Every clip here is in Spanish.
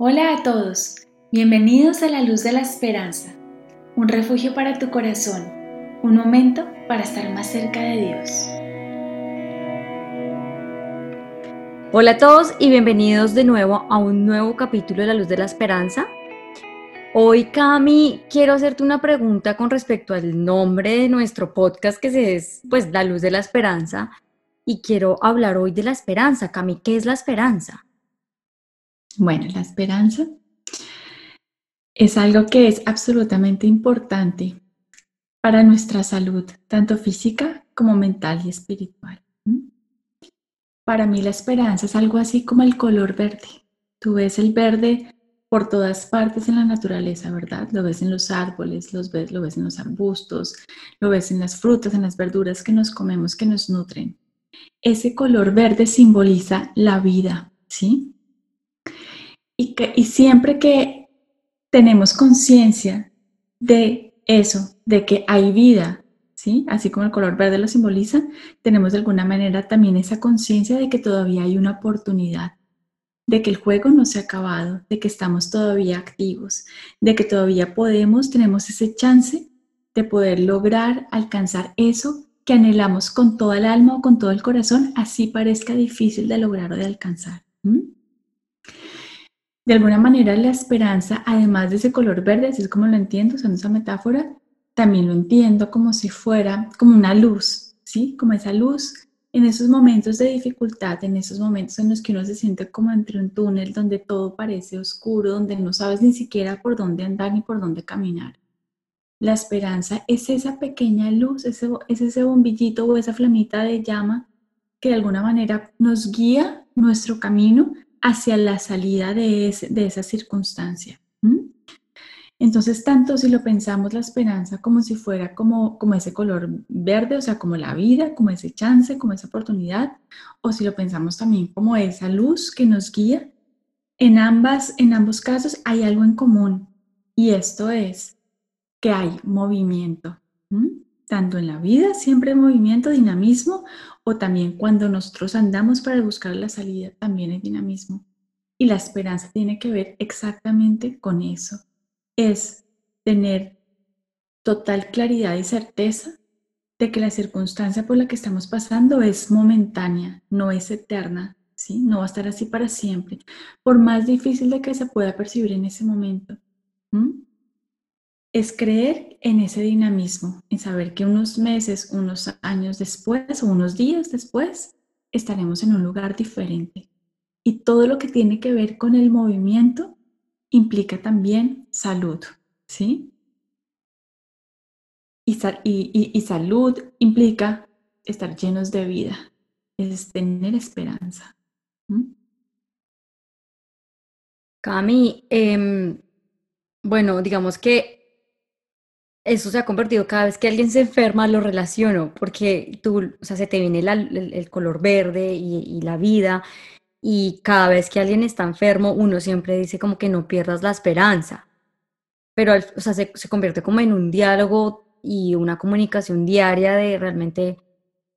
Hola a todos, bienvenidos a la luz de la esperanza, un refugio para tu corazón, un momento para estar más cerca de Dios. Hola a todos y bienvenidos de nuevo a un nuevo capítulo de la luz de la esperanza. Hoy, Cami, quiero hacerte una pregunta con respecto al nombre de nuestro podcast, que es pues La Luz de la Esperanza. Y quiero hablar hoy de la esperanza. Cami, ¿qué es la esperanza? Bueno, la esperanza es algo que es absolutamente importante para nuestra salud, tanto física como mental y espiritual. Para mí la esperanza es algo así como el color verde. Tú ves el verde por todas partes en la naturaleza, ¿verdad? Lo ves en los árboles, ves, lo ves en los arbustos, lo ves en las frutas, en las verduras que nos comemos, que nos nutren. Ese color verde simboliza la vida, ¿sí? Y, siempre que tenemos conciencia de eso, de que hay vida, ¿sí? Así como el color verde lo simboliza, tenemos de alguna manera también esa conciencia de que todavía hay una oportunidad, de que el juego no se ha acabado, de que estamos todavía activos, de que todavía podemos, tenemos ese chance de poder lograr alcanzar eso que anhelamos con toda el alma o con todo el corazón, así parezca difícil de lograr o de alcanzar. De alguna manera la esperanza, además de ese color verde, así es como lo entiendo usando esa metáfora, también lo entiendo como si fuera como una luz, ¿sí? Como esa luz en esos momentos de dificultad, en esos momentos en los que uno se siente como entre un túnel donde todo parece oscuro, donde no sabes ni siquiera por dónde andar ni por dónde caminar. La esperanza es esa pequeña luz, ese, es ese bombillito o esa flamita de llama que de alguna manera nos guía nuestro camino hacia la salida de, esa circunstancia. Entonces, tanto si lo pensamos la esperanza como si fuera como, como ese color verde, o sea, como la vida, como ese chance, como esa oportunidad, o si lo pensamos también como esa luz que nos guía, en, ambas, en ambos casos hay algo en común y esto es que hay movimiento tanto en la vida, siempre movimiento, dinamismo, o también cuando nosotros andamos para buscar la salida, también hay dinamismo. Y la esperanza tiene que ver exactamente con eso. Es tener total claridad y certeza de que la circunstancia por la que estamos pasando es momentánea, no es eterna, ¿sí? No va a estar así para siempre, por más difícil de que se pueda percibir en ese momento es creer en ese dinamismo, en saber que unos meses, unos años después o unos días después estaremos en un lugar diferente. Y todo lo que tiene que ver con el movimiento implica también salud, ¿sí? Y, salud implica estar llenos de vida, es tener esperanza. Cami, em, bueno, digamos que eso se ha convertido cada vez que alguien se enferma, lo relaciono, porque tú, o sea, se te viene el, color verde y, la vida, y cada vez que alguien está enfermo, uno siempre dice como que no pierdas la esperanza, pero, o sea, se, se convierte como en un diálogo y una comunicación diaria de realmente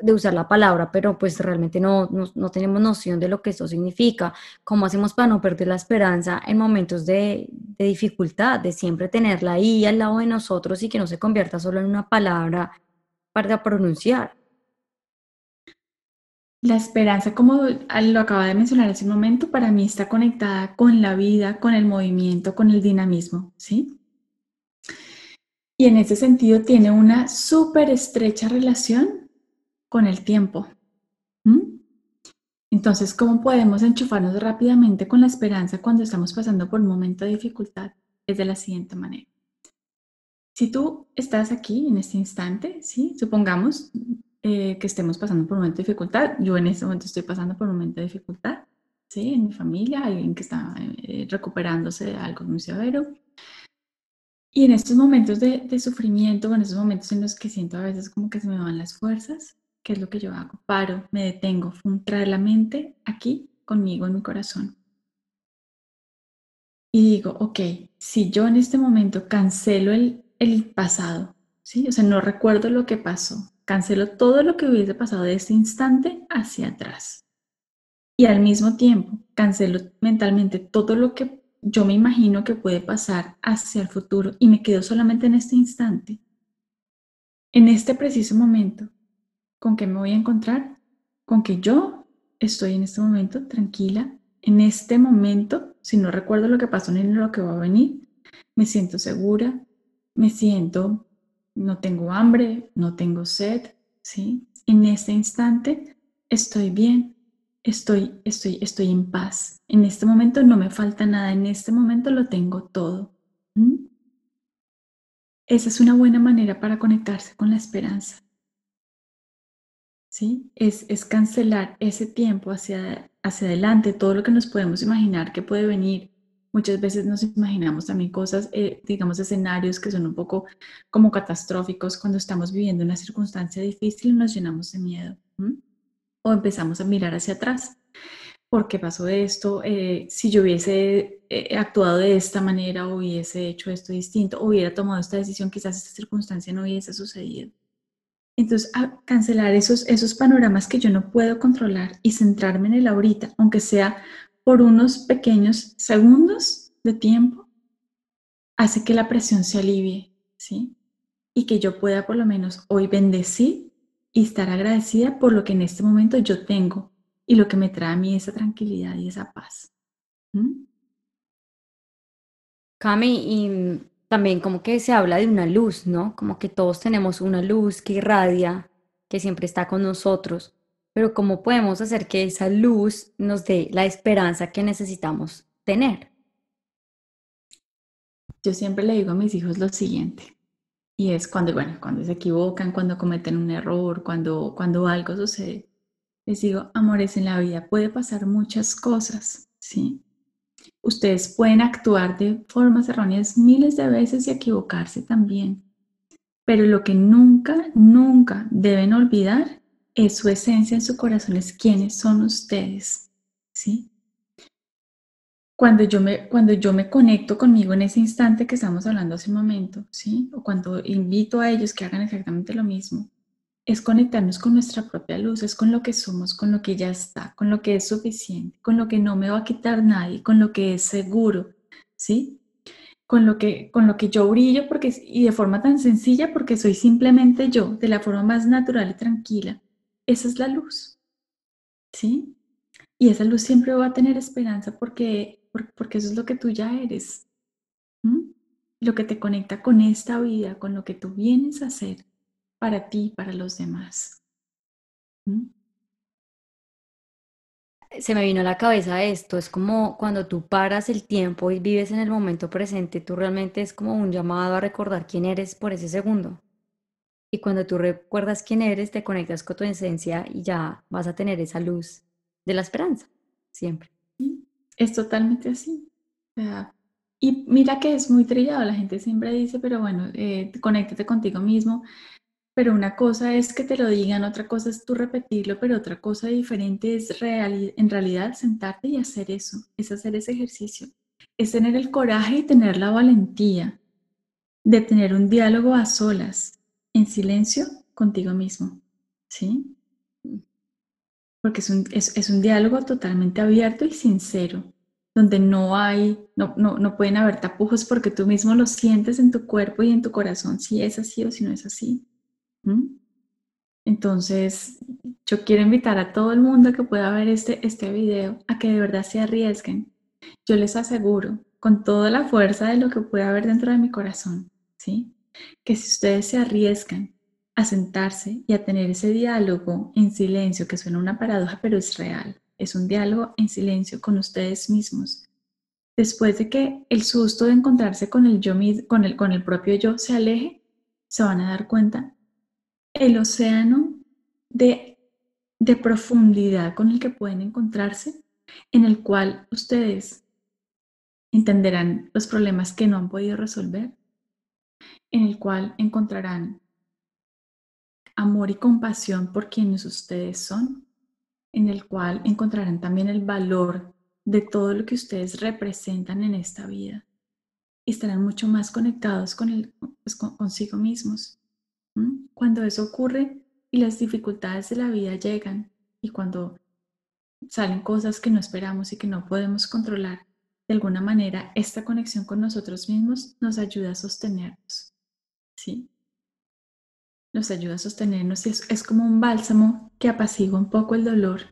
de usar la palabra, pero pues realmente no, no, tenemos noción de lo que eso significa. ¿Cómo hacemos para no perder la esperanza en momentos de, de, dificultad, de siempre tenerla ahí al lado de nosotros y que no se convierta solo en una palabra para pronunciar? La esperanza, como lo acaba de mencionar hace un momento, para mí está conectada con la vida, con el movimiento, con el dinamismo, ¿sí? Y en ese sentido tiene una súper estrecha relación con el tiempo. Entonces, ¿cómo podemos enchufarnos rápidamente con la esperanza cuando estamos pasando por un momento de dificultad? Es de la siguiente manera. Si tú estás aquí en este instante, ¿sí? supongamos eh, que estemos pasando por un momento de dificultad, yo en este momento estoy pasando por un momento de dificultad, ¿sí? en mi familia, alguien que está eh, recuperándose de algo muy severo. Y en estos momentos de, de sufrimiento, en esos momentos en los que siento a veces como que se me van las fuerzas, ¿Qué es lo que yo hago? Paro, me detengo, traer la mente aquí conmigo en mi corazón. Y digo, ok, si yo en este momento cancelo el, el pasado, ¿sí? O sea, no recuerdo lo que pasó, cancelo todo lo que hubiese pasado de este instante hacia atrás. Y al mismo tiempo, cancelo mentalmente todo lo que yo me imagino que puede pasar hacia el futuro y me quedo solamente en este instante, en este preciso momento, ¿con qué me voy a encontrar? Con que yo estoy en este momento tranquila, en este momento, si no recuerdo lo que pasó ni lo que va a venir, me siento segura, me siento, no tengo hambre, no tengo sed, ¿sí? En este instante estoy bien, estoy, estoy, estoy en paz. En este momento no me falta nada, en este momento lo tengo todo. Esa es una buena manera para conectarse con la esperanza. ¿Sí? Es, cancelar ese tiempo hacia, hacia adelante, todo lo que nos podemos imaginar que puede venir. Muchas veces nos imaginamos también cosas, eh, digamos, escenarios que son un poco como catastróficos cuando estamos viviendo una circunstancia difícil y nos llenamos de miedo o empezamos a mirar hacia atrás. ¿Por qué pasó esto? Eh, si yo hubiese eh, actuado de esta manera, hubiese hecho esto distinto, hubiera tomado esta decisión, quizás esta circunstancia no hubiese sucedido. Entonces, cancelar esos, esos panoramas que yo no puedo controlar y centrarme en el ahorita, aunque sea por unos pequeños segundos de tiempo, hace que la presión se alivie, ¿sí? Y que yo pueda por lo menos hoy bendecir y estar agradecida por lo que en este momento yo tengo y lo que me trae a mí esa tranquilidad y esa paz. ¿Mm? Cami, y también como que se habla de una luz, ¿no? Como que todos tenemos una luz que irradia, que siempre está con nosotros, pero ¿cómo podemos hacer que esa luz nos dé la esperanza que necesitamos tener? Yo siempre le digo a mis hijos lo siguiente, y es cuando, bueno, cuando se equivocan, cuando cometen un error, cuando, cuando algo sucede. Les digo, amores, en la vida puede pasar muchas cosas, ¿sí? Ustedes pueden actuar de formas erróneas miles de veces y equivocarse también. Pero lo que nunca, nunca deben olvidar es su esencia en su corazón, es quiénes son ustedes, ¿sí? cuando yo me, cuando yo me conecto conmigo en ese instante que estamos hablando hace un momento, ¿sí? O cuando invito a ellos que hagan exactamente lo mismo, es conectarnos con nuestra propia luz, es con lo que somos, con lo que ya está, con lo que es suficiente, con lo que no me va a quitar nadie, con lo que es seguro, ¿sí? Con lo que, con lo que yo brillo porque, y de forma tan sencilla porque soy simplemente yo, de la forma más natural y tranquila. Esa es la luz, ¿sí? Y esa luz siempre va a tener esperanza porque porque eso es lo que tú ya eres. Lo que te conecta con esta vida, con lo que tú vienes a hacer para ti, para los demás. Se me vino a la cabeza esto, es como cuando tú paras el tiempo y vives en el momento presente, tú realmente es como un llamado a recordar quién eres por ese segundo. Y cuando tú recuerdas quién eres, te conectas con tu esencia y ya vas a tener esa luz de la esperanza, siempre es totalmente así. y mira que es muy trillado, la gente siempre dice, pero bueno, eh, conéctate contigo mismo. Pero una cosa es que te lo digan, otra cosa es tú repetirlo, pero otra cosa diferente es en realidad sentarte y hacer eso, es hacer ese ejercicio. Es tener el coraje y tener la valentía de tener un diálogo a solas, en silencio, contigo mismo. ¿Sí? porque es un, es, un diálogo totalmente abierto y sincero, donde no hay, no, no, no, pueden haber tapujos porque tú mismo lo sientes en tu cuerpo y en tu corazón si es así o si no es así. Entonces, yo quiero invitar a todo el mundo que pueda ver este, este video a que de verdad se arriesguen. Yo les aseguro, con toda la fuerza de lo que pueda haber dentro de mi corazón, ¿sí? Que si ustedes se arriesgan a sentarse y a tener ese diálogo en silencio, que suena una paradoja, pero es real. Es un diálogo en silencio con ustedes mismos. Después de que el susto de encontrarse con el yo con el, con el propio yo se aleje, se van a dar cuenta el océano de, de profundidad con el que pueden encontrarse, en el cual ustedes entenderán los problemas que no han podido resolver, en el cual encontrarán amor y compasión por quienes ustedes son, en el cual encontrarán también el valor de todo lo que ustedes representan en esta vida y estarán mucho más conectados con pues, consigo mismos. Cuando eso ocurre y las dificultades de la vida llegan y cuando salen cosas que no esperamos y que no podemos controlar, de alguna manera esta conexión con nosotros mismos nos ayuda a sostenernos. ¿Sí? Nos ayuda a sostenernos y es, es como un bálsamo que apacigua un poco el dolor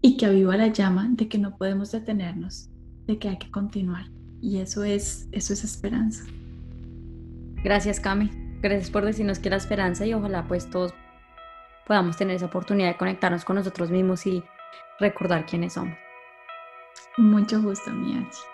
y que aviva la llama de que no podemos detenernos, de que hay que continuar. Y eso es, eso es esperanza. Gracias, Cami. Gracias por decirnos que la esperanza y ojalá pues todos podamos tener esa oportunidad de conectarnos con nosotros mismos y recordar quiénes somos. Mucho gusto, Miachi.